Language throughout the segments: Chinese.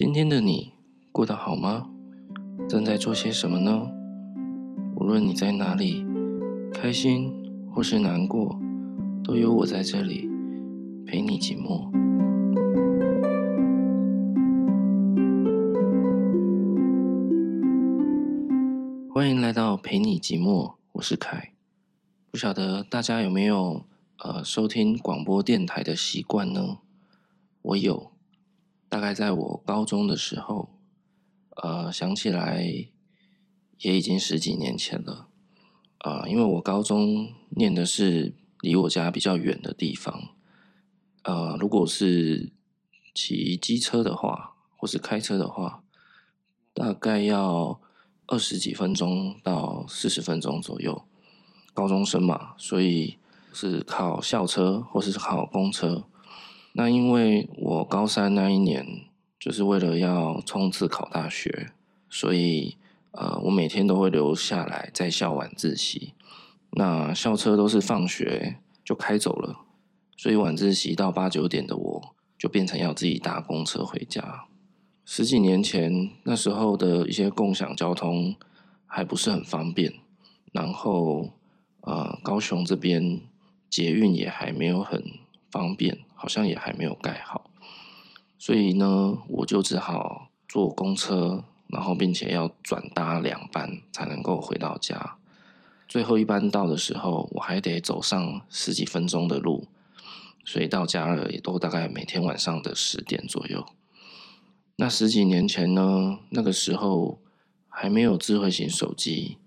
今天的你过得好吗？正在做些什么呢？无论你在哪里，开心或是难过，都有我在这里陪你寂寞。欢迎来到陪你寂寞，我是凯。不晓得大家有没有呃收听广播电台的习惯呢？我有。大概在我高中的时候，呃，想起来也已经十几年前了，呃，因为我高中念的是离我家比较远的地方，呃，如果是骑机车的话，或是开车的话，大概要二十几分钟到四十分钟左右。高中生嘛，所以是靠校车或是靠公车。那因为我高三那一年就是为了要冲刺考大学，所以呃，我每天都会留下来在校晚自习。那校车都是放学就开走了，所以晚自习到八九点的我就变成要自己搭公车回家。十几年前那时候的一些共享交通还不是很方便，然后呃，高雄这边捷运也还没有很方便。好像也还没有盖好，所以呢，我就只好坐公车，然后并且要转搭两班才能够回到家。最后一班到的时候，我还得走上十几分钟的路，所以到家了也都大概每天晚上的十点左右。那十几年前呢，那个时候还没有智慧型手机，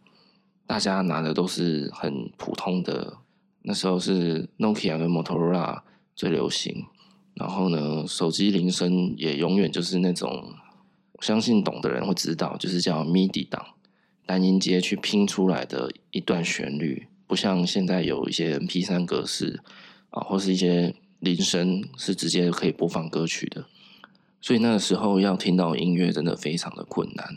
大家拿的都是很普通的，那时候是 Nokia 跟 Motorola。最流行，然后呢，手机铃声也永远就是那种，我相信懂的人会知道，就是叫 MIDI 档，单音阶去拼出来的一段旋律，不像现在有一些 MP3 格式啊，或是一些铃声是直接可以播放歌曲的，所以那个时候要听到音乐真的非常的困难。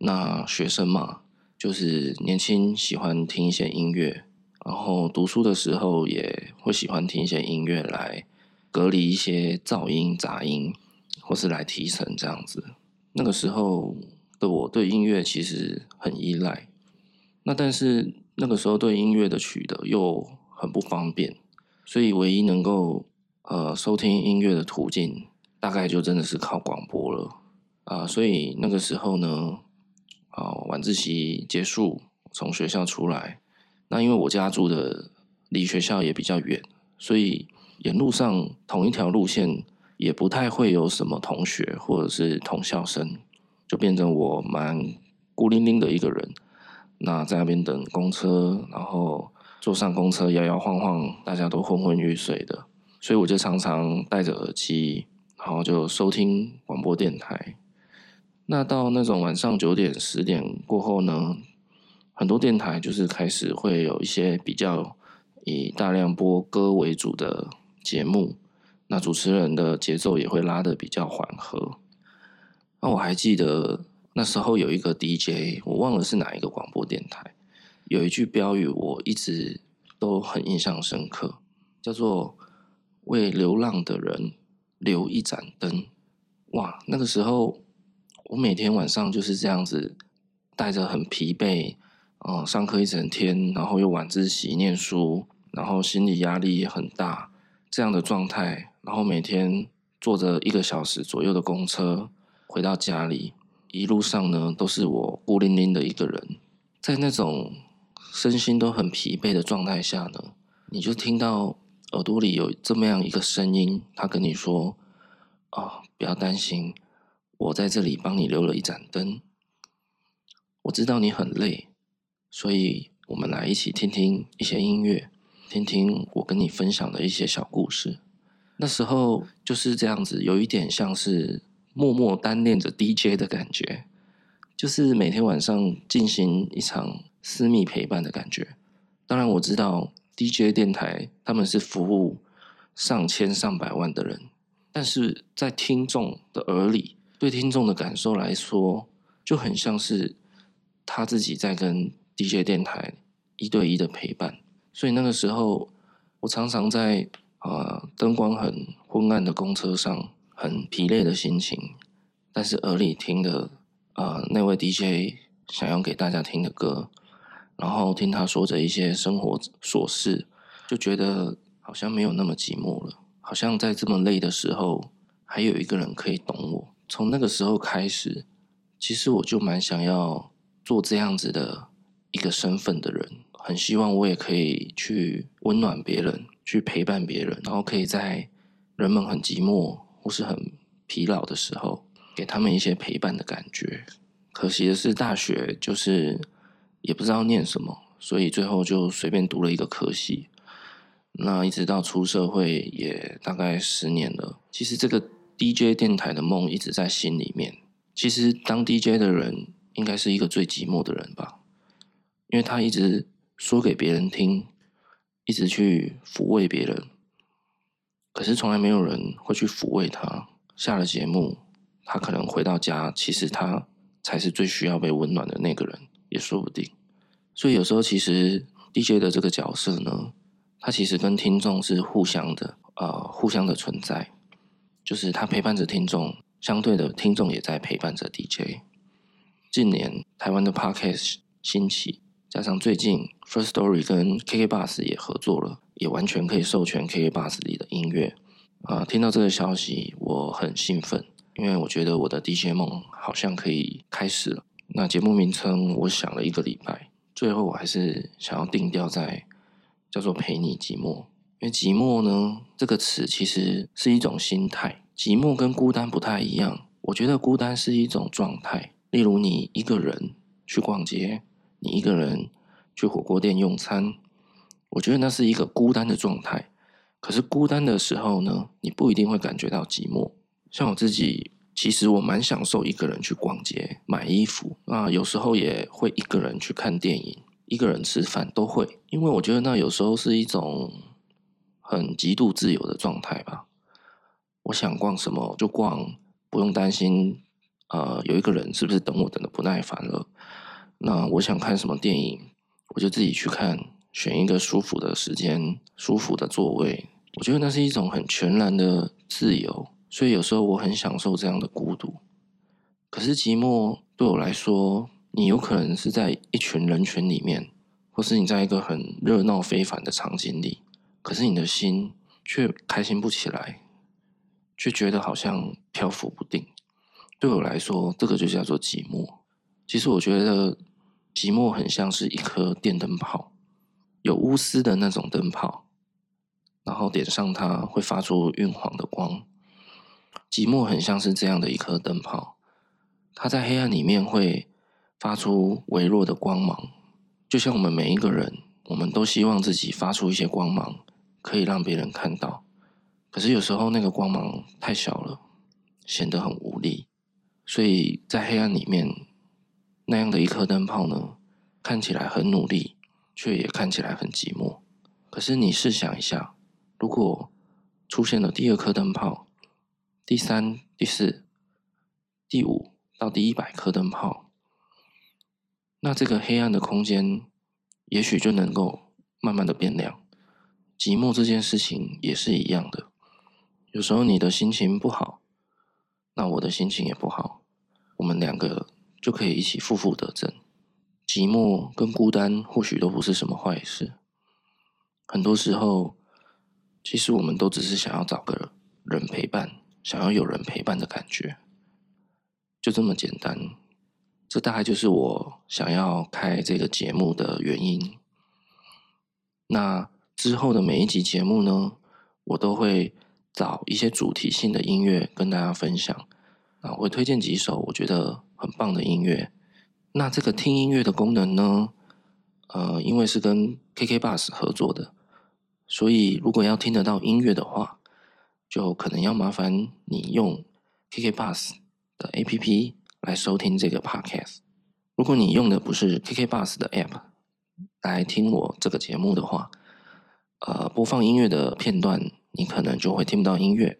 那学生嘛，就是年轻喜欢听一些音乐。然后读书的时候也会喜欢听一些音乐来隔离一些噪音、杂音，或是来提神这样子。那个时候的我对音乐其实很依赖，那但是那个时候对音乐的取得又很不方便，所以唯一能够呃收听音乐的途径，大概就真的是靠广播了啊、所以那个时候呢，啊、晚自习结束，从学校出来。那因为我家住的离学校也比较远，所以沿路上同一条路线也不太会有什么同学或者是同校生，就变成我蛮孤零零的一个人。那在那边等公车，然后坐上公车摇摇晃晃，大家都昏昏欲睡的，所以我就常常戴着耳机，然后就收听广播电台。那到那种晚上九点十点过后呢，很多电台就是开始会有一些比较以大量播歌为主的节目，那主持人的节奏也会拉得比较缓和。那我还记得那时候有一个 DJ，我忘了是哪一个广播电台，有一句标语我一直都很印象深刻，叫做“为流浪的人留一盏灯”。哇，那个时候我每天晚上就是这样子，带着很疲惫。哦，上课一整天，然后又晚自习念书，然后心理压力也很大，这样的状态，然后每天坐着一个小时左右的公车回到家里，一路上呢都是我孤零零的一个人，在那种身心都很疲惫的状态下呢，你就听到耳朵里有这么样一个声音，他跟你说：“哦，不要担心，我在这里帮你留了一盏灯，我知道你很累。”所以，我们来一起听听一些音乐，听听我跟你分享的一些小故事。那时候就是这样子，有一点像是默默单恋着 DJ 的感觉，就是每天晚上进行一场私密陪伴的感觉。当然，我知道 DJ 电台他们是服务上千上百万的人，但是在听众的耳里，对听众的感受来说，就很像是他自己在跟。DJ 电台一对一的陪伴，所以那个时候我常常在啊、呃、灯光很昏暗的公车上，很疲累的心情，但是耳里听的呃那位 DJ 想要给大家听的歌，然后听他说着一些生活琐事，就觉得好像没有那么寂寞了，好像在这么累的时候，还有一个人可以懂我。从那个时候开始，其实我就蛮想要做这样子的一个身份的人，很希望我也可以去温暖别人，去陪伴别人，然后可以在人们很寂寞或是很疲劳的时候，给他们一些陪伴的感觉。可惜的是，大学就是也不知道念什么，所以最后就随便读了一个科系。那一直到出社会也大概十年了，其实这个。DJ 电台的梦一直在心里面。其实当 DJ 的人应该是一个最寂寞的人吧，因为他一直说给别人听，一直去抚慰别人，可是从来没有人会去抚慰他。下了节目，他可能回到家，其实他才是最需要被温暖的那个人，也说不定。所以有时候，其实 DJ 的这个角色呢，他其实跟听众是互相的，呃，互相的存在。就是他陪伴着听众，相对的听众也在陪伴着 DJ。近年台湾的 Podcast 兴起，加上最近 First Story 跟 KK Bus 也合作了，也完全可以授权 KK Bus 里的音乐。啊，听到这个消息，我很兴奋，因为我觉得我的 DJ 梦好像可以开始了。那节目名称我想了一个礼拜，最后我还是想要定调在叫做陪你寂寞。因为寂寞呢，这个词其实是一种心态。寂寞跟孤单不太一样。我觉得孤单是一种状态，例如你一个人去逛街，你一个人去火锅店用餐，我觉得那是一个孤单的状态。可是孤单的时候呢，你不一定会感觉到寂寞。像我自己，其实我蛮享受一个人去逛街、买衣服啊，有时候也会一个人去看电影、一个人吃饭都会，因为我觉得那有时候是一种。很极度自由的状态吧，我想逛什么就逛，不用担心，呃，有一个人是不是等我等得不耐烦了。那我想看什么电影，我就自己去看，选一个舒服的时间、舒服的座位。我觉得那是一种很全然的自由，所以有时候我很享受这样的孤独。可是寂寞对我来说，你有可能是在一群人群里面，或是你在一个很热闹非凡的场景里。可是你的心却开心不起来，却觉得好像漂浮不定。对我来说，这个就叫做寂寞。其实我觉得寂寞很像是一颗电灯泡，有钨丝的那种灯泡，然后点上它会发出晕黄的光。寂寞很像是这样的一颗灯泡，它在黑暗里面会发出微弱的光芒，就像我们每一个人，我们都希望自己发出一些光芒。可以让别人看到，可是有时候那个光芒太小了，显得很无力。所以在黑暗里面，那样的一颗灯泡呢，看起来很努力，却也看起来很寂寞。可是你试想一下，如果出现了第二颗灯泡、第三、第四、第五到第一百颗灯泡，那这个黑暗的空间，也许就能够慢慢的变亮。寂寞这件事情也是一样的，有时候你的心情不好，那我的心情也不好，我们两个就可以一起负负得正。寂寞跟孤单或许都不是什么坏事，很多时候，其实我们都只是想要找个人陪伴，想要有人陪伴的感觉，就这么简单。这大概就是我想要开这个节目的原因。那。之后的每一集节目呢，我都会找一些主题性的音乐跟大家分享啊，我会推荐几首我觉得很棒的音乐。那这个听音乐的功能呢，呃，因为是跟 KK Bus 合作的，所以如果要听得到音乐的话，就可能要麻烦你用 KK Bus 的 APP 来收听这个 Podcast。如果你用的不是 KK Bus 的 App 来听我这个节目的话，呃，播放音乐的片段，你可能就会听不到音乐，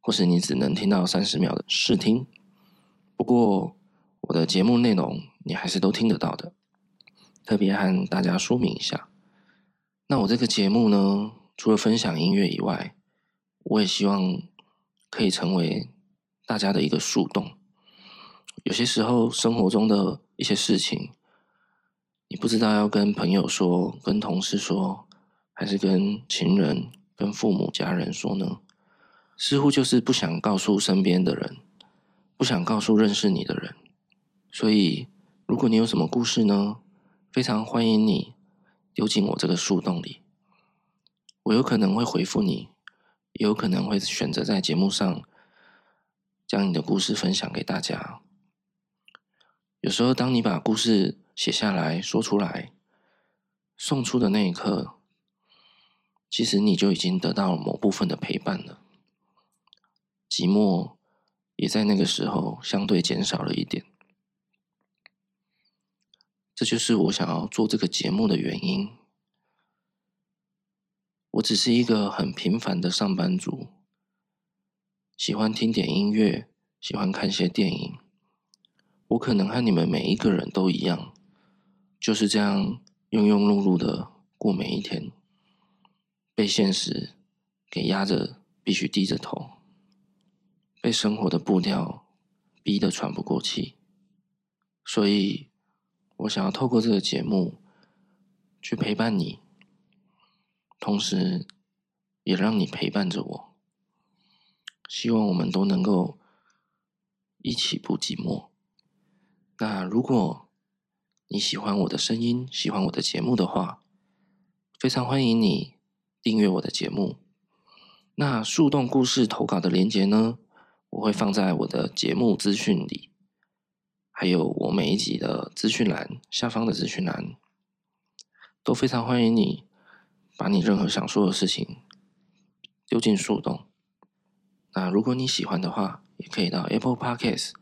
或是你只能听到三十秒的试听。不过，我的节目内容你还是都听得到的。特别和大家说明一下，那我这个节目呢，除了分享音乐以外，我也希望可以成为大家的一个树洞，有些时候生活中的一些事情，你不知道要跟朋友说、跟同事说，还是跟情人、跟父母、家人说呢？似乎就是不想告诉身边的人，不想告诉认识你的人。所以，如果你有什么故事呢，非常欢迎你丢进我这个树洞里。我有可能会回复你，也有可能会选择在节目上将你的故事分享给大家。有时候，当你把故事写下来说出来，送出的那一刻，其实你就已经得到了某部分的陪伴了。寂寞也在那个时候相对减少了一点。这就是我想要做这个节目的原因。我只是一个很平凡的上班族，喜欢听点音乐，喜欢看些电影。我可能和你们每一个人都一样，就是这样庸庸碌碌的过每一天，被现实给压着，必须低着头，被生活的步调逼得喘不过气。所以，我想要透过这个节目去陪伴你，同时也让你陪伴着我。希望我们都能够一起不寂寞。那如果你喜欢我的声音，喜欢我的节目的话，非常欢迎你订阅我的节目。那树洞故事投稿的连接呢，我会放在我的节目资讯里，还有我每一集的资讯栏下方的资讯栏，都非常欢迎你把你任何想说的事情丢进树洞。那如果你喜欢的话，也可以到 Apple Podcast。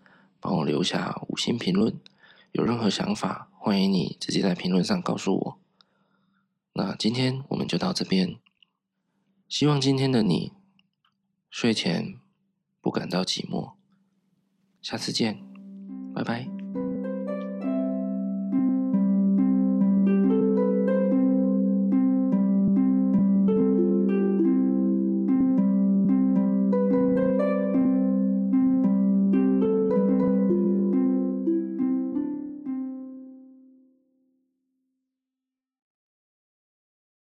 帮我留下五星评论，有任何想法，欢迎你直接在评论上告诉我。那今天我们就到这边，希望今天的你睡前不感到寂寞。下次见，拜拜。